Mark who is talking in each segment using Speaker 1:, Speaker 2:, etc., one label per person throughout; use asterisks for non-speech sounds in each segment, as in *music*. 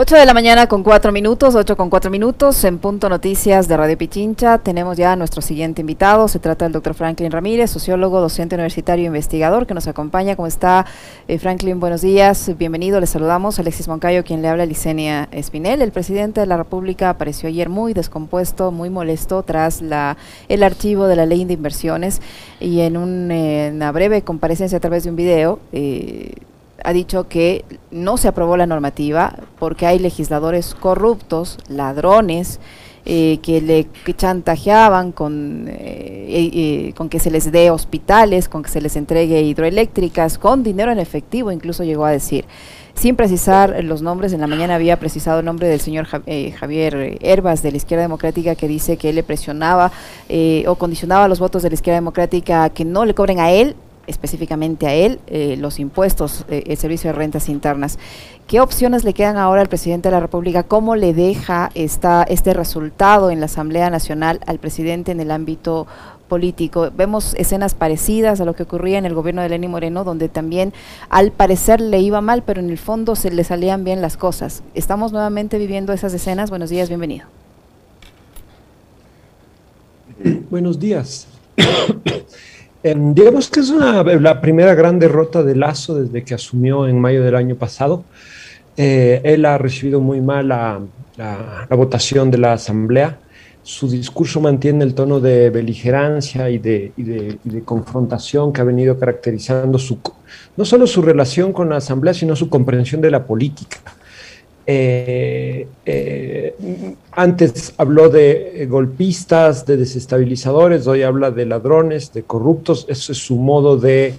Speaker 1: 8 de la mañana con 4 minutos, 8 con 4 minutos, en Punto Noticias de Radio Pichincha. Tenemos ya a nuestro siguiente invitado. Se trata del doctor Franklin Ramírez, sociólogo, docente universitario e investigador, que nos acompaña. ¿Cómo está, eh, Franklin? Buenos días, bienvenido. Le saludamos. Alexis Moncayo, quien le habla, Licenia Espinel. El presidente de la República apareció ayer muy descompuesto, muy molesto tras la, el archivo de la ley de inversiones y en eh, una breve comparecencia a través de un video. Eh, ha dicho que no se aprobó la normativa porque hay legisladores corruptos, ladrones, eh, que le chantajeaban con, eh, eh, con que se les dé hospitales, con que se les entregue hidroeléctricas, con dinero en efectivo, incluso llegó a decir. Sin precisar los nombres, en la mañana había precisado el nombre del señor Javier Herbas de la Izquierda Democrática que dice que él le presionaba o condicionaba los votos de la Izquierda Democrática a que no le cobren a él específicamente a él eh, los impuestos, eh, el servicio de rentas internas. ¿Qué opciones le quedan ahora al presidente de la República? ¿Cómo le deja esta, este resultado en la Asamblea Nacional al presidente en el ámbito político. Vemos escenas parecidas a lo que ocurría en el gobierno de Lenín Moreno, donde también al parecer le iba mal, pero en el fondo se le salían bien las cosas. Estamos nuevamente viviendo esas escenas. Buenos días, bienvenido.
Speaker 2: Buenos días. Digamos que es la primera gran derrota de Lazo desde que asumió en mayo del año pasado. Eh, él ha recibido muy mal la, votación de la Asamblea. Su discurso mantiene el tono de beligerancia y de, confrontación que ha venido caracterizando su, no solo su relación con la Asamblea, sino su comprensión de la política. Eh, eh, antes habló de golpistas, de desestabilizadores, hoy habla de ladrones, de corruptos. Ese es su modo de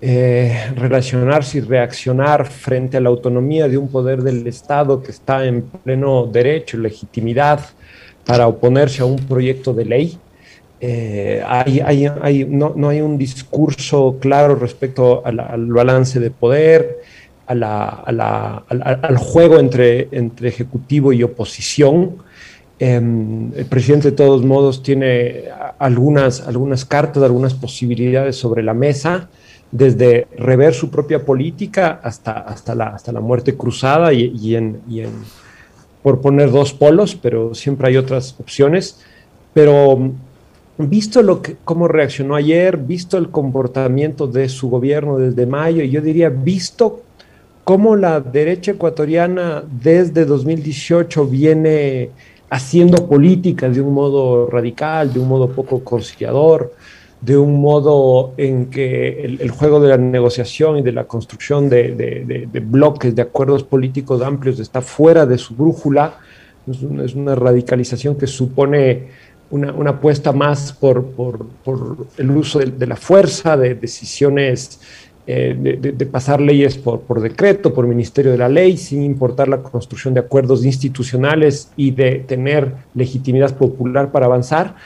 Speaker 2: eh, relacionarse y reaccionar frente a la autonomía de un poder del Estado que está en pleno derecho y legitimidad para oponerse a un proyecto de ley. no, hay un discurso claro respecto al balance de poder al, juego entre, entre ejecutivo y oposición. Em, el presidente de todos modos tiene algunas, algunas cartas, algunas posibilidades sobre la mesa, desde rever su propia política hasta, hasta, la, hasta la muerte cruzada y, en, por poner dos polos, pero siempre hay otras opciones. Pero visto lo que, cómo reaccionó ayer, visto el comportamiento de su gobierno desde mayo, y yo diría, visto cómo la derecha ecuatoriana desde 2018 viene haciendo política de un modo radical, de un modo poco conciliador, de un modo en que el, juego de la negociación y de la construcción de, bloques, de acuerdos políticos amplios está fuera de su brújula. Es una, radicalización que supone una, apuesta más por, por, el uso de, la fuerza, de decisiones eh, de, pasar leyes por, decreto, por ministerio de la ley, sin importar la construcción de acuerdos institucionales y de tener legitimidad popular para avanzar.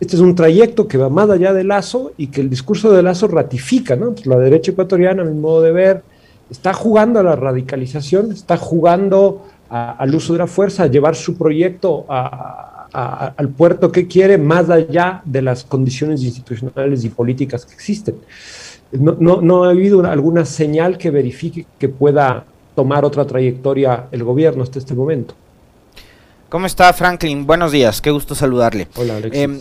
Speaker 2: Este es un trayecto que va más allá de Lazo y que el discurso de Lazo ratifica, ¿no? Pues la derecha ecuatoriana, a mi modo de ver, está jugando a la radicalización, está jugando al uso de la fuerza, a llevar su proyecto al puerto que quiere, más allá de las condiciones institucionales y políticas que existen no, ha habido alguna señal que verifique que pueda tomar otra trayectoria el gobierno hasta este momento.
Speaker 3: ¿Cómo está Franklin? Buenos días, qué gusto saludarle.
Speaker 2: Hola, Alexis. Em,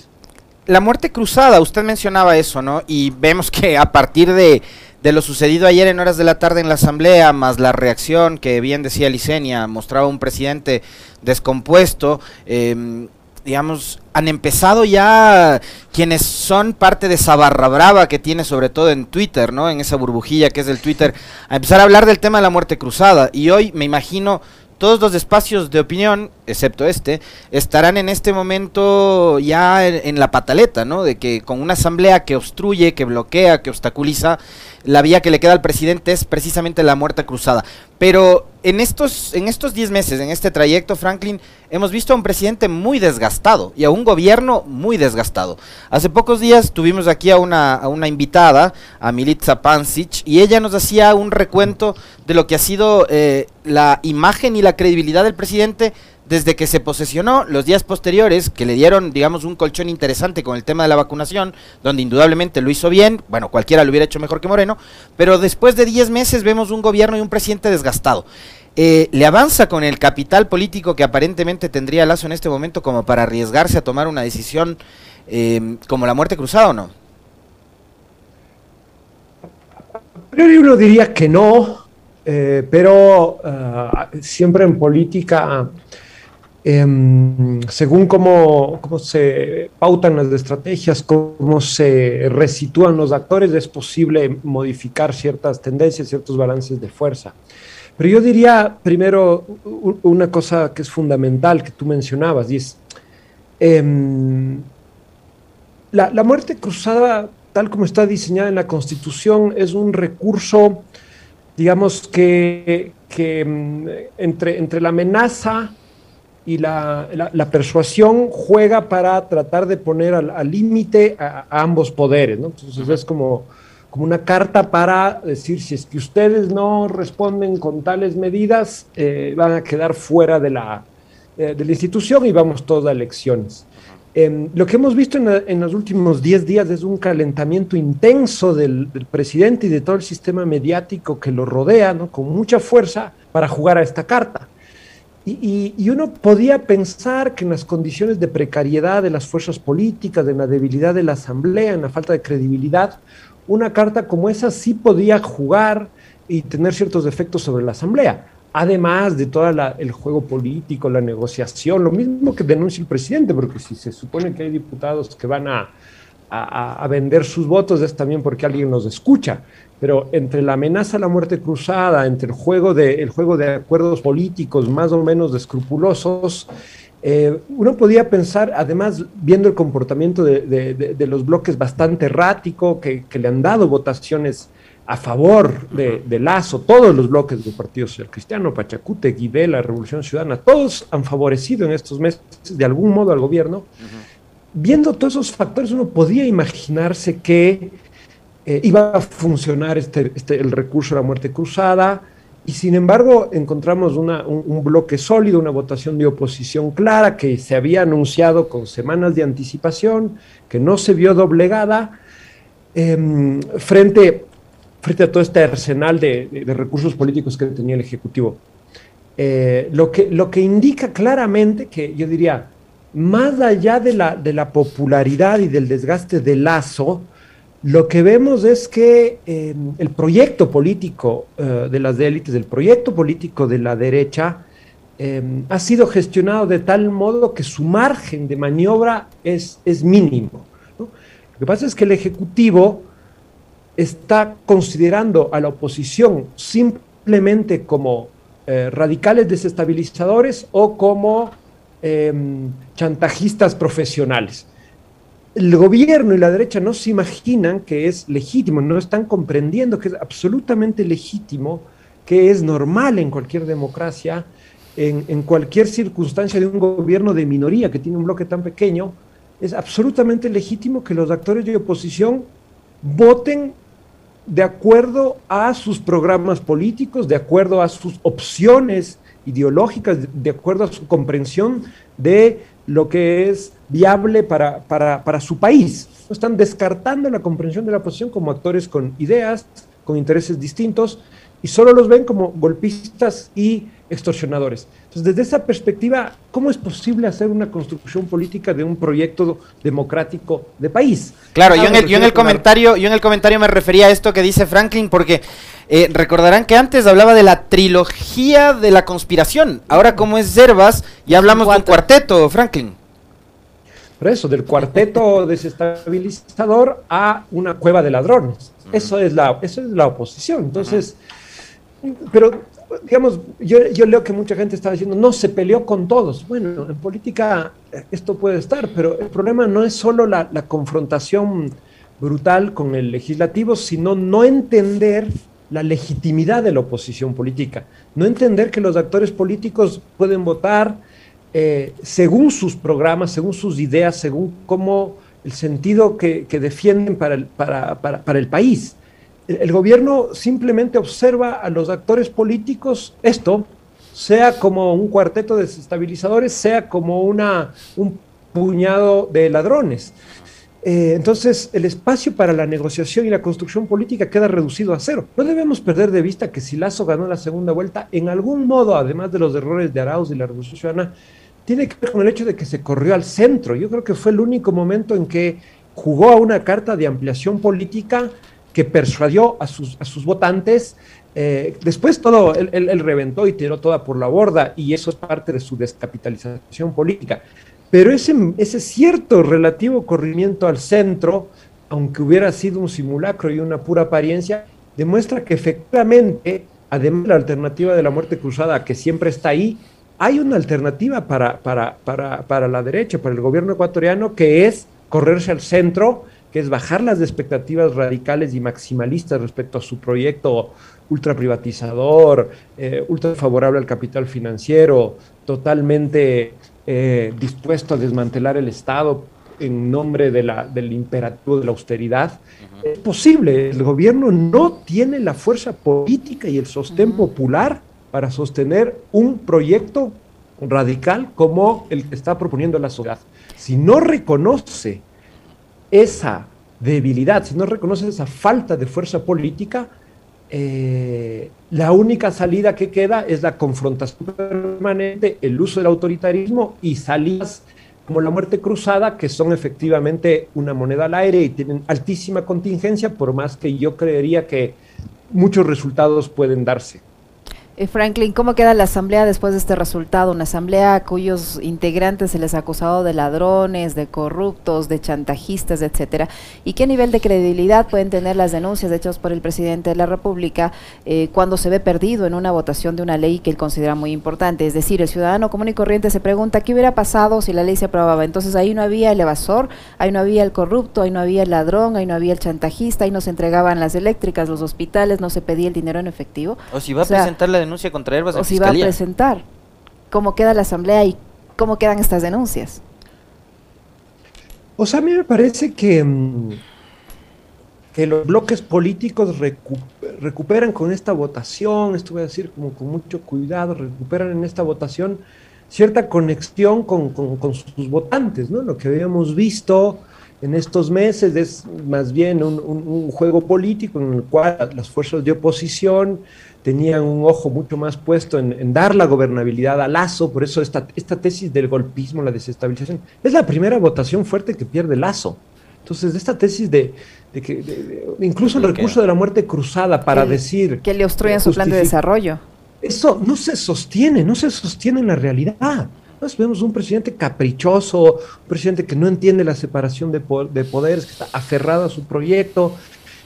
Speaker 3: la muerte cruzada, usted mencionaba eso, ¿no? Y vemos que a partir de, lo sucedido ayer en horas de la tarde en la asamblea, más la reacción que bien decía Licenia, mostraba un presidente descompuesto, eh, digamos, han empezado ya quienes son parte de esa barra brava que tiene sobre todo en Twitter, ¿no? En esa burbujilla que es el Twitter, a empezar a hablar del tema de la muerte cruzada. Y hoy me imagino todos los espacios de opinión, excepto este, estarán en este momento ya en, la pataleta, ¿no? De que con una asamblea que obstruye, que bloquea, que obstaculiza, la vía que le queda al presidente es precisamente la muerte cruzada. Pero en estos en estos 10 meses, en este trayecto, Franklin, hemos visto a un presidente muy desgastado y a un gobierno muy desgastado. Hace pocos días tuvimos aquí a una, a una invitada, a Militza Pancic, y ella nos hacía un recuento de lo que ha sido eh, la imagen y la credibilidad del presidente desde que se posesionó, los días posteriores, que le dieron, digamos, un colchón interesante con el tema de la vacunación, donde indudablemente lo hizo bien, bueno, cualquiera lo hubiera hecho mejor que Moreno, pero después de 10 meses vemos un gobierno y un presidente desgastado. eh, ¿le avanza con el capital político que aparentemente tendría Lazo en este momento como para arriesgarse a tomar una decisión eh, como la muerte cruzada o no?
Speaker 2: Yo uno diría que no, eh, pero ah, siempre en política, em, según cómo, cómo, se pautan las estrategias, cómo se resitúan los actores, es posible modificar ciertas tendencias, ciertos balances de fuerza. Pero yo diría primero una cosa que es fundamental, que tú mencionabas, y es em, la, la muerte cruzada tal como está diseñada en la Constitución, es un recurso, digamos, que, mm, entre, entre la amenaza y la, persuasión juega para tratar de poner al límite a, ambos poderes. ¿no? Entonces es como, como una carta para decir, si es que ustedes no responden con tales medidas, eh, van a quedar fuera de la, eh, de la institución y vamos todas a elecciones. Em, lo que hemos visto en, los últimos 10 días es un calentamiento intenso del, presidente y de todo el sistema mediático que lo rodea, ¿no? con mucha fuerza para jugar a esta carta. Y, uno podía pensar que en las condiciones de precariedad de las fuerzas políticas, de la debilidad de la Asamblea, en la falta de credibilidad, una carta como esa sí podía jugar y tener ciertos efectos sobre la Asamblea además de todo el juego político, la negociación, lo mismo que denuncia el presidente, porque si se supone que hay diputados que van a, vender sus votos es también porque alguien los escucha. Pero entre la amenaza a la muerte cruzada, entre el juego de, juego de acuerdos políticos más o menos escrupulosos, eh, uno podía pensar, además, viendo el comportamiento de, los bloques bastante errático, que, que le han dado votaciones a favor de, Lazo, todos los bloques del Partido Social Cristiano, Pachacute, Guibé, la Revolución Ciudadana, todos han favorecido en estos meses de algún modo al gobierno. Viendo todos esos factores, uno podía imaginarse que eh, iba a funcionar este, este, el recurso a la muerte cruzada, y sin embargo encontramos un, bloque sólido, una votación de oposición clara que se había anunciado con semanas de anticipación, que no se vio doblegada, eh, frente frente a todo este arsenal de, recursos políticos que tenía el Ejecutivo. Eh, lo, que, lo que indica claramente que yo diría, más allá de la, de la popularidad y del desgaste de Lazo, lo que vemos es que eh, el proyecto político eh, de las élites, el proyecto político de la derecha, ha sido gestionado de tal modo que su margen de maniobra es, es mínimo. Lo que pasa es que el Ejecutivo está considerando a la oposición simplemente como eh, radicales desestabilizadores o como em, chantajistas profesionales. El gobierno y la derecha no se imaginan que es legítimo, no están comprendiendo que es absolutamente legítimo, que es normal en cualquier democracia, en, cualquier circunstancia de un gobierno de minoría que tiene un bloque tan pequeño, es absolutamente legítimo que los actores de oposición voten de acuerdo a sus programas políticos, de acuerdo a sus opciones ideológicas, de acuerdo a su comprensión de lo que es viable para, para, su país. No están descartando la comprensión de la oposición como actores con ideas, con intereses distintos, y solo los ven como golpistas y extorsionadores. Entonces, desde esa perspectiva, ¿cómo es posible hacer una construcción política de un proyecto democrático de país?
Speaker 3: Claro, yo en, el, yo en el comentario, yo en el comentario me refería a esto que dice Franklin, porque eh, recordarán que antes hablaba de la trilogía de la conspiración. Ahora, como es Zerbas, ya hablamos de un cuarteto, Franklin.
Speaker 2: Por eso, del cuarteto *laughs* desestabilizador a una cueva de ladrones. Eso es la, eso es la oposición. Entonces, pero digamos, yo, leo que mucha gente está diciendo, no, se peleó con todos. Bueno, en política eh, esto puede estar, pero el problema no es solo la, confrontación brutal con el legislativo, sino no entender la legitimidad de la oposición política, no entender que los actores políticos pueden votar eh, según sus programas, según sus ideas, según cómo el sentido que, defienden para el, país el gobierno simplemente observa a los actores políticos esto, sea como un cuarteto de desestabilizadores, sea como una, un puñado de ladrones. eh, entonces el espacio para la negociación y la construcción política queda reducido a cero. No debemos perder de vista que si Lazo ganó la segunda vuelta, en algún modo, además de los errores de Arauz y la Revolución Ciudadana, tiene que ver con el hecho de que se corrió al centro. Yo creo que fue el único momento en que jugó a una carta de ampliación política que persuadió a sus, votantes. Eh, después todo, él, reventó y tiró toda por la borda y eso es parte de su descapitalización política. Pero ese, ese cierto relativo corrimiento al centro, aunque hubiera sido un simulacro y una pura apariencia, demuestra que efectivamente, además de la alternativa de la muerte cruzada, que siempre está ahí, hay una alternativa para, para, para, para la derecha, para el gobierno ecuatoriano, que es correrse al centro, que es bajar las expectativas radicales y maximalistas respecto a su proyecto ultra privatizador, eh, ultra favorable al capital financiero, totalmente eh, dispuesto a desmantelar el Estado en nombre de la, del imperativo de la austeridad. Es posible, el gobierno no tiene la fuerza política y el sostén popular para sostener un proyecto radical como el que está proponiendo la sociedad. Si no reconoce esa debilidad, si no reconoce esa falta de fuerza política, eh, la única salida que queda es la confrontación permanente, el uso del autoritarismo y salidas como la muerte cruzada, que son efectivamente una moneda al aire y tienen altísima contingencia, por más que yo creería que muchos resultados pueden darse.
Speaker 1: Eh, Franklin, ¿cómo queda la asamblea después de este resultado? Una asamblea cuyos integrantes se les ha acusado de ladrones, de corruptos, de chantajistas, etcétera. ¿Y qué nivel de credibilidad pueden tener las denuncias hechas por el presidente de la República eh, cuando se ve perdido en una votación de una ley que él considera muy importante? Es decir, el ciudadano común y corriente se pregunta qué hubiera pasado si la ley se aprobaba. Entonces ahí no había el evasor, ahí no había el corrupto, ahí no había el ladrón, ahí no había el chantajista, ahí no se entregaban las eléctricas, los hospitales, no se pedía el dinero en efectivo.
Speaker 3: O si va a presentar la denuncia contra Herbas
Speaker 1: o si va a presentar. ¿Cómo queda la asamblea y cómo quedan estas denuncias?
Speaker 2: O sea, a mí me parece que, mm, que los bloques políticos recuperan con esta votación, esto voy a decir como con mucho cuidado, recuperan en esta votación cierta conexión con, con, sus votantes, ¿no? Lo que habíamos visto en estos meses es más bien un, un, juego político en el cual las fuerzas de oposición tenían un ojo mucho más puesto en, dar la gobernabilidad a Lazo, por eso esta, esta tesis del golpismo, la desestabilización, es la primera votación fuerte que pierde Lazo. Entonces, esta tesis de, que incluso el recurso de la muerte cruzada para decir...
Speaker 1: Que le obstruyen su plan de desarrollo.
Speaker 2: Eso no se sostiene, no se sostiene en la realidad. Nos vemos un presidente caprichoso, un presidente que no entiende la separación de, de poderes, que está aferrado a su proyecto,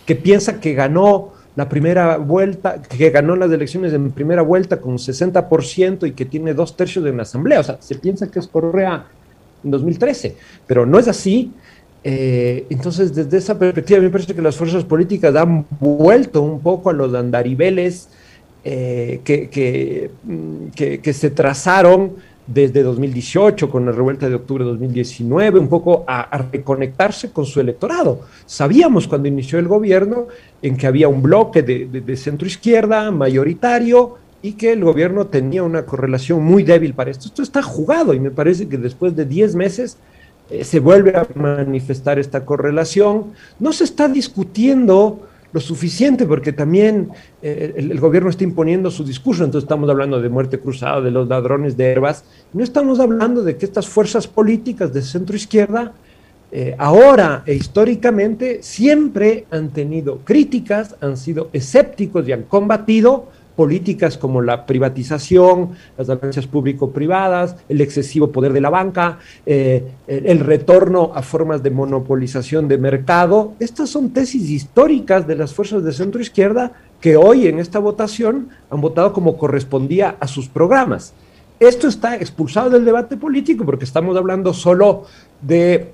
Speaker 2: que piensa que ganó la primera vuelta, que ganó las elecciones en primera vuelta con 60% y que tiene dos tercios de la asamblea. O sea, se piensa que es Correa en 2013, pero no es así. Eh, entonces, desde esa perspectiva, me parece que las fuerzas políticas han vuelto un poco a los andaribeles eh, mm, que, que, se trazaron desde 2018 con la revuelta de octubre de 2019, un poco a, reconectarse con su electorado. Sabíamos cuando inició el gobierno en que había un bloque de, centro izquierda mayoritario y que el gobierno tenía una correlación muy débil para esto. Esto está jugado y me parece que después de 10 meses eh, se vuelve a manifestar esta correlación. No se está discutiendo lo suficiente, porque también eh, el, gobierno está imponiendo su discurso, entonces estamos hablando de muerte cruzada, de los ladrones de herbas, no estamos hablando de que estas fuerzas políticas de centro izquierda eh, ahora e históricamente siempre han tenido críticas, han sido escépticos y han combatido políticas como la privatización, las alianzas público-privadas, el excesivo poder de la banca, eh, el, retorno a formas de monopolización de mercado. Estas son tesis históricas de las fuerzas de centro izquierda que hoy en esta votación han votado como correspondía a sus programas. Esto está expulsado del debate político porque estamos hablando solo de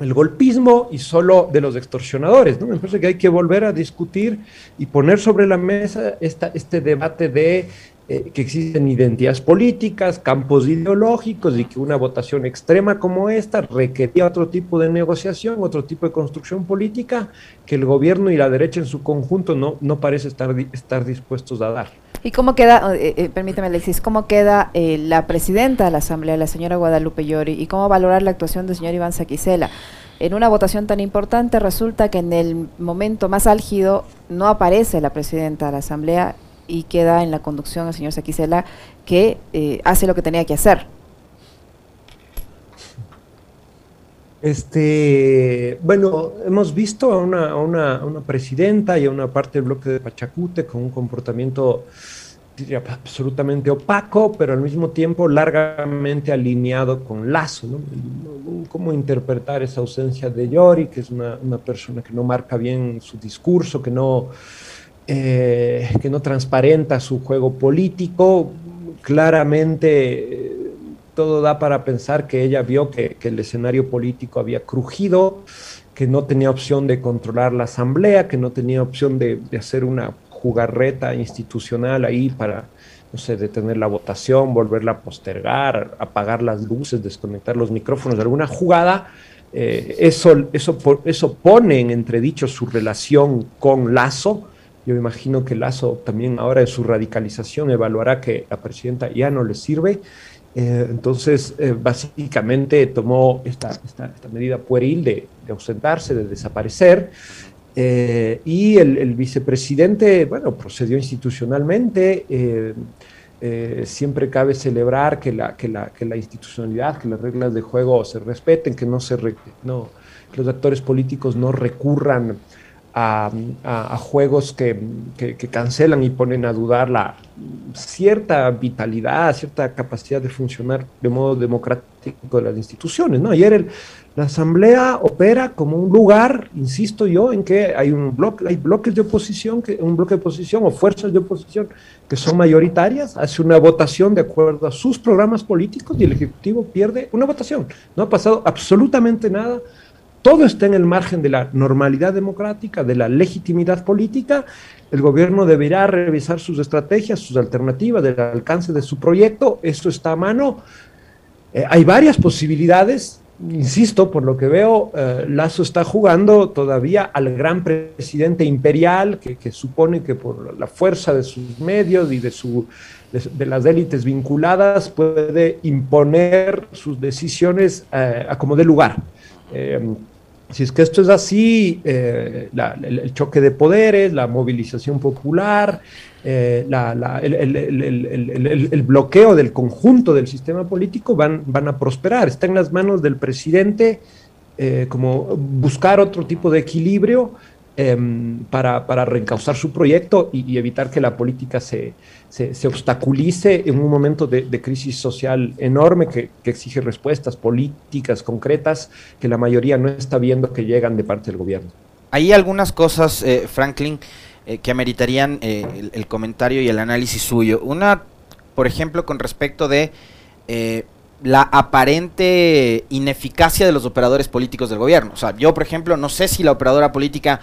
Speaker 2: el golpismo y solo de los extorsionadores. ¿no? Me parece que hay que volver a discutir y poner sobre la mesa esta, este debate de eh, que existen identidades políticas, campos ideológicos y que una votación extrema como esta requería otro tipo de negociación, otro tipo de construcción política que el gobierno y la derecha en su conjunto no, no parece estar, estar dispuestos a dar.
Speaker 1: ¿Y cómo queda, eh, eh, permíteme Alexis, cómo queda la presidenta de la Asamblea, la señora Guadalupe Llori, y cómo valorar la actuación del señor Iván Saquicela? en una votación tan importante resulta que en el momento más álgido no aparece la presidenta de la Asamblea y queda en la conducción el señor Saquicela que eh, hace lo que tenía que hacer.
Speaker 2: Este, bueno, hemos visto a una, a una, a una presidenta y a una parte del bloque de Pachacute con un comportamiento diría, absolutamente opaco, pero al mismo tiempo largamente alineado con Lazo. ¿Cómo interpretar esa ausencia de Yori, que es una, una persona que no marca bien su discurso, que no, eh, que no transparenta su juego político? Claramente eh, todo da para pensar que ella vio que, el escenario político había crujido, que no tenía opción de controlar la asamblea, que no tenía opción de, de hacer una jugarreta institucional ahí para, no sé, detener la votación, volverla a postergar, apagar las luces, desconectar los micrófonos, alguna jugada, eh, eso, eso, eso pone en entredicho su relación con Lazo. Yo me imagino que Lazo también ahora en su radicalización evaluará que la presidenta ya no le sirve. Eh, entonces, eh, básicamente tomó esta, medida pueril de, ausentarse, de desaparecer. Eh, y el, vicepresidente, bueno, procedió institucionalmente. Siempre cabe celebrar que la, institucionalidad, que las reglas de juego se respeten, que, no se que los actores políticos no recurran a, a, a juegos que, que, que, cancelan y ponen a dudar la cierta vitalidad, cierta capacidad de funcionar de modo democrático de las instituciones. ¿no? Ayer el, la Asamblea opera como un lugar, insisto yo, en que hay un bloque, hay bloques de oposición, que, un bloque de oposición o fuerzas de oposición que son mayoritarias, hace una votación de acuerdo a sus programas políticos y el Ejecutivo pierde una votación. No ha pasado absolutamente nada. Todo está en el margen de la normalidad democrática, de la legitimidad política. El gobierno deberá revisar sus estrategias, sus alternativas, del alcance de su proyecto. Esto está a mano. Eh, hay varias posibilidades insisto, por lo que veo, eh, Lazo está jugando todavía al gran presidente imperial, que, supone que por la fuerza de sus medios y de, su, de, las élites vinculadas puede imponer sus decisiones eh, a como de lugar. Si es que esto es así, eh, el, choque de poderes, la movilización popular, eh, la, la, el, bloqueo del conjunto del sistema político van, van, a prosperar. Está en las manos del presidente eh, como buscar otro tipo de equilibrio em, para, para, reencauzar su proyecto y, evitar que la política se, se, obstaculice en un momento de, de crisis social enorme que, que, exige respuestas políticas concretas que la mayoría no está viendo que llegan de parte del gobierno.
Speaker 3: Hay algunas cosas, eh, Franklin, eh, que ameritarían eh, el, el, comentario y el análisis suyo. Una, por ejemplo, con respecto de eh, la aparente ineficacia de los operadores políticos del gobierno. O sea, yo, por ejemplo, no sé si la operadora política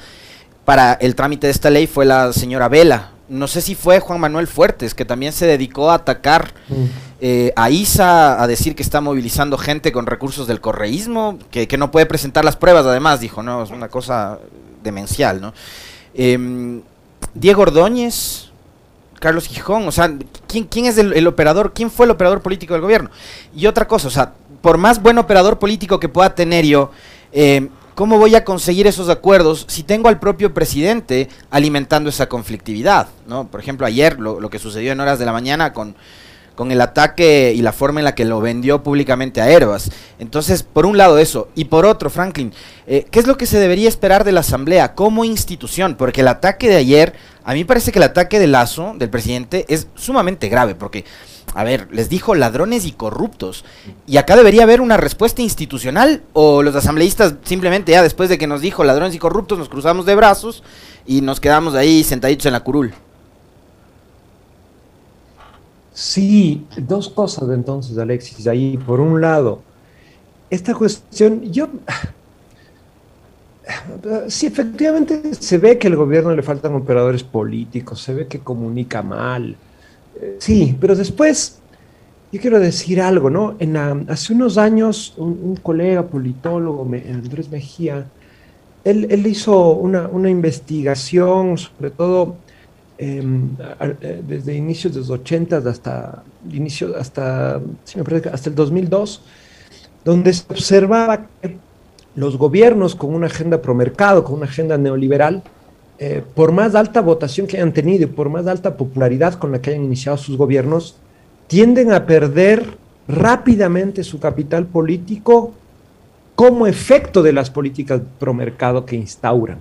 Speaker 3: para el trámite de esta ley fue la señora Vela, no sé si fue Juan Manuel Fuertes, que también se dedicó a atacar mm. eh, a ISA, a decir que está movilizando gente con recursos del correísmo, que, que, no puede presentar las pruebas, además, dijo, no, es una cosa demencial, ¿no? Eh, Diego Ordóñez, Carlos Gijón, o sea, ¿quién, quién es el, operador? ¿Quién fue el operador político del gobierno? Y otra cosa, o sea, por más buen operador político que pueda tener yo, eh, ¿Cómo voy a conseguir esos acuerdos si tengo al propio presidente alimentando esa conflictividad? ¿no? Por ejemplo, ayer lo, lo, que sucedió en horas de la mañana con, con el ataque y la forma en la que lo vendió públicamente a Herbas. Entonces, por un lado eso, y por otro, Franklin, eh, ¿qué es lo que se debería esperar de la Asamblea como institución? Porque el ataque de ayer, a mí parece que el ataque de Lazo, del presidente, es sumamente grave, porque a ver, les dijo ladrones y corruptos. Y acá debería haber una respuesta institucional o los asambleístas simplemente ya después de que nos dijo ladrones y corruptos nos cruzamos de brazos y nos quedamos ahí sentaditos en la curul.
Speaker 2: Sí, dos cosas entonces, Alexis, ahí por un lado, esta cuestión, yo, *sighs* sí, efectivamente se ve que al gobierno le faltan operadores políticos, se ve que comunica mal, Sí, pero después, yo quiero decir algo, ¿no? En hace unos años, un, colega politólogo, Andrés Mejía, él, él hizo una, una, investigación, sobre todo eh, desde inicios de los 80 hasta, inicio, hasta, sí, me parece, hasta el 2002, donde se observaba que los gobiernos con una agenda promercado, con una agenda neoliberal, eh, por más alta votación que hayan tenido y por más alta popularidad con la que hayan iniciado sus gobiernos, tienden a perder rápidamente su capital político como efecto de las políticas promercado que instauran.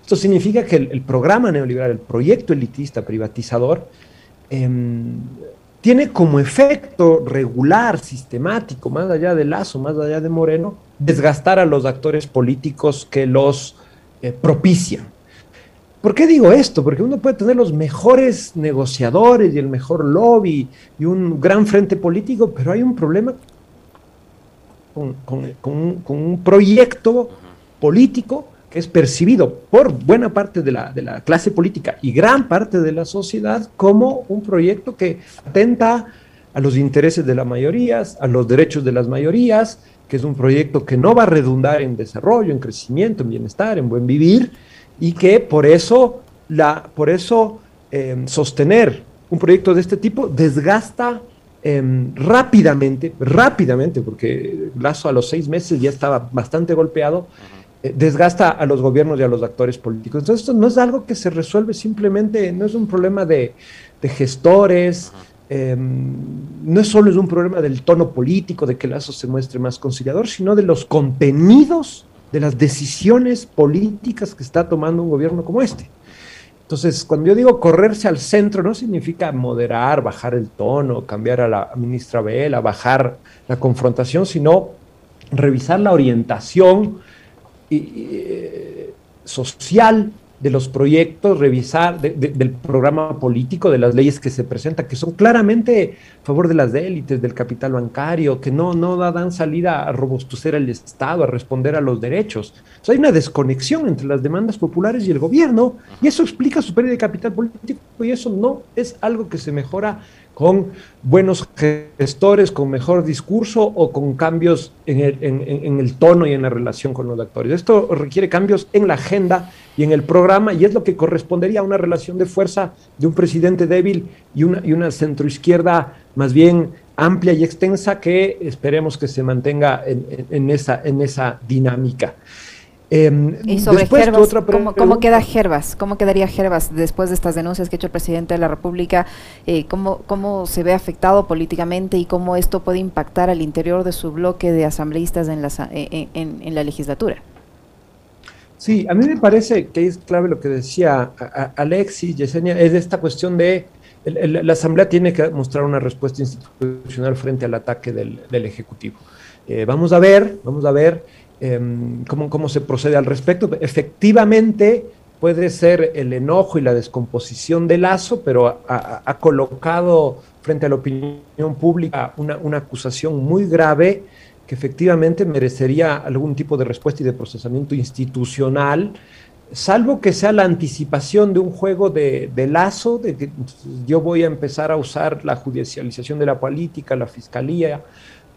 Speaker 2: Esto significa que el, programa neoliberal, el proyecto elitista privatizador, em, tiene como efecto regular, sistemático, más allá de Lazo, más allá de Moreno, desgastar a los actores políticos que los eh, propician. ¿Por qué digo esto? Porque uno puede tener los mejores negociadores y el mejor lobby y un gran frente político, pero hay un problema con, un, proyecto político que es percibido por buena parte de la, clase política y gran parte de la sociedad como un proyecto que atenta a los intereses de las mayorías, a los derechos de las mayorías, que es un proyecto que no va a redundar en desarrollo, en crecimiento, en bienestar, en buen vivir, y que por eso, la, por eso em, sostener un proyecto de este tipo desgasta em, rápidamente, rápidamente, porque Lazo a los seis meses ya estaba bastante golpeado, eh, desgasta a los gobiernos y a los actores políticos. Entonces, esto no es algo que se resuelve simplemente, no es un problema de, gestores, em, no es solo es un problema del tono político, de que Lazo se muestre más conciliador, sino de los contenidos de las decisiones políticas que está tomando un gobierno como este. Entonces, cuando yo digo correrse al centro, no significa moderar, bajar el tono, cambiar a la ministra Vela, bajar la confrontación, sino revisar la orientación eh, social de los proyectos, revisar del programa político, de las leyes que se presentan, que son claramente a favor de las élites, del capital bancario, que no, no dan salida a robustecer el Estado, a responder a los derechos. hay una desconexión entre las demandas populares y el gobierno, y eso explica su pérdida de capital político, y eso no es algo que se mejora con buenos gestores, con mejor discurso o con cambios en el, tono y en la relación con los actores. Esto requiere cambios en la agenda y en el programa y es lo que correspondería a una relación de fuerza de un presidente débil y una, centroizquierda más bien amplia y extensa que esperemos que se mantenga en esa dinámica.
Speaker 1: Em, y sobre Gerbas, ¿cómo, queda Gerbas? ¿Cómo quedaría Gerbas después de estas denuncias que ha hecho el presidente de la República? Eh, ¿cómo, ¿Cómo se ve afectado políticamente y cómo esto puede impactar al interior de su bloque de asambleístas en la, eh, en, la legislatura?
Speaker 2: Sí, a mí me parece que es clave lo que decía Alexis, Yesenia, es esta cuestión de la Asamblea tiene que mostrar una respuesta institucional frente al ataque del, Ejecutivo. Eh, vamos a ver, vamos a ver Em, cómo, se procede al respecto. Efectivamente, puede ser el enojo y la descomposición del lazo, pero ha, colocado frente a la opinión pública una, una, acusación muy grave que efectivamente merecería algún tipo de respuesta y de procesamiento institucional, salvo que sea la anticipación de un juego de, de lazo, de que yo voy a empezar a usar la judicialización de la política, la fiscalía,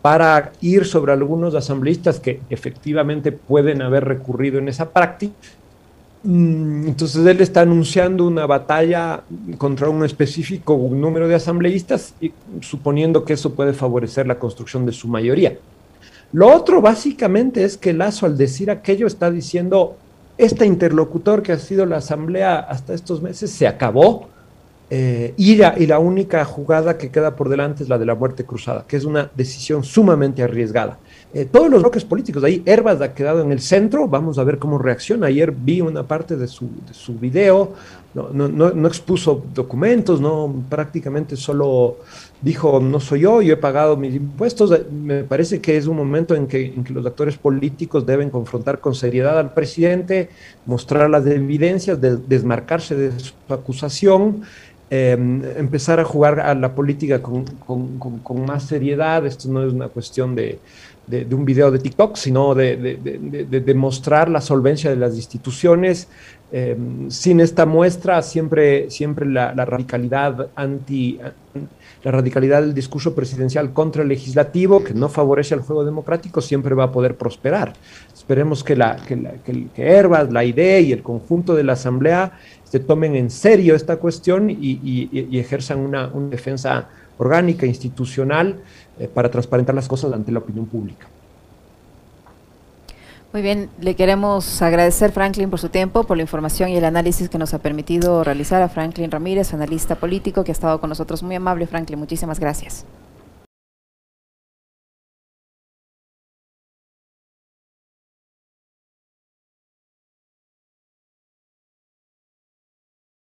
Speaker 2: para ir sobre algunos asambleístas que efectivamente pueden haber recurrido en esa práctica. Mm, entonces él está anunciando una batalla contra un específico número de asambleístas, y, suponiendo que eso puede favorecer la construcción de su mayoría. Lo otro básicamente es que Lazo al decir aquello está diciendo, este interlocutor que ha sido la asamblea hasta estos meses se acabó, eh, y, la, única jugada que queda por delante es la de la muerte cruzada, que es una decisión sumamente arriesgada. Eh, todos los bloques políticos, ahí Herbas ha quedado en el centro, vamos a ver cómo reacciona. Ayer vi una parte de su, de su video, no, no, no, expuso documentos, no prácticamente solo dijo, no soy yo, yo he pagado mis impuestos. Eh, me parece que es un momento en que, en que los actores políticos deben confrontar con seriedad al presidente, mostrar las evidencias, desmarcarse de su acusación. Em, empezar a jugar a la política con, con, más seriedad. Esto no es una cuestión de, de, un video de TikTok, sino de, de, demostrar la solvencia de las instituciones. Em, sin esta muestra, siempre, siempre la, radicalidad anti la radicalidad del discurso presidencial contra el legislativo, que no favorece al juego democrático, siempre va a poder prosperar. Esperemos que, la, que, la, que, Herbas, la idea y el conjunto de la Asamblea se tomen en serio esta cuestión y, ejerzan una, defensa orgánica, institucional, eh, para transparentar las cosas ante la opinión pública.
Speaker 1: Muy bien, le queremos agradecer Franklin por su tiempo, por la información y el análisis que nos ha permitido realizar a Franklin Ramírez, analista político que ha estado con nosotros. Muy amable Franklin, muchísimas gracias.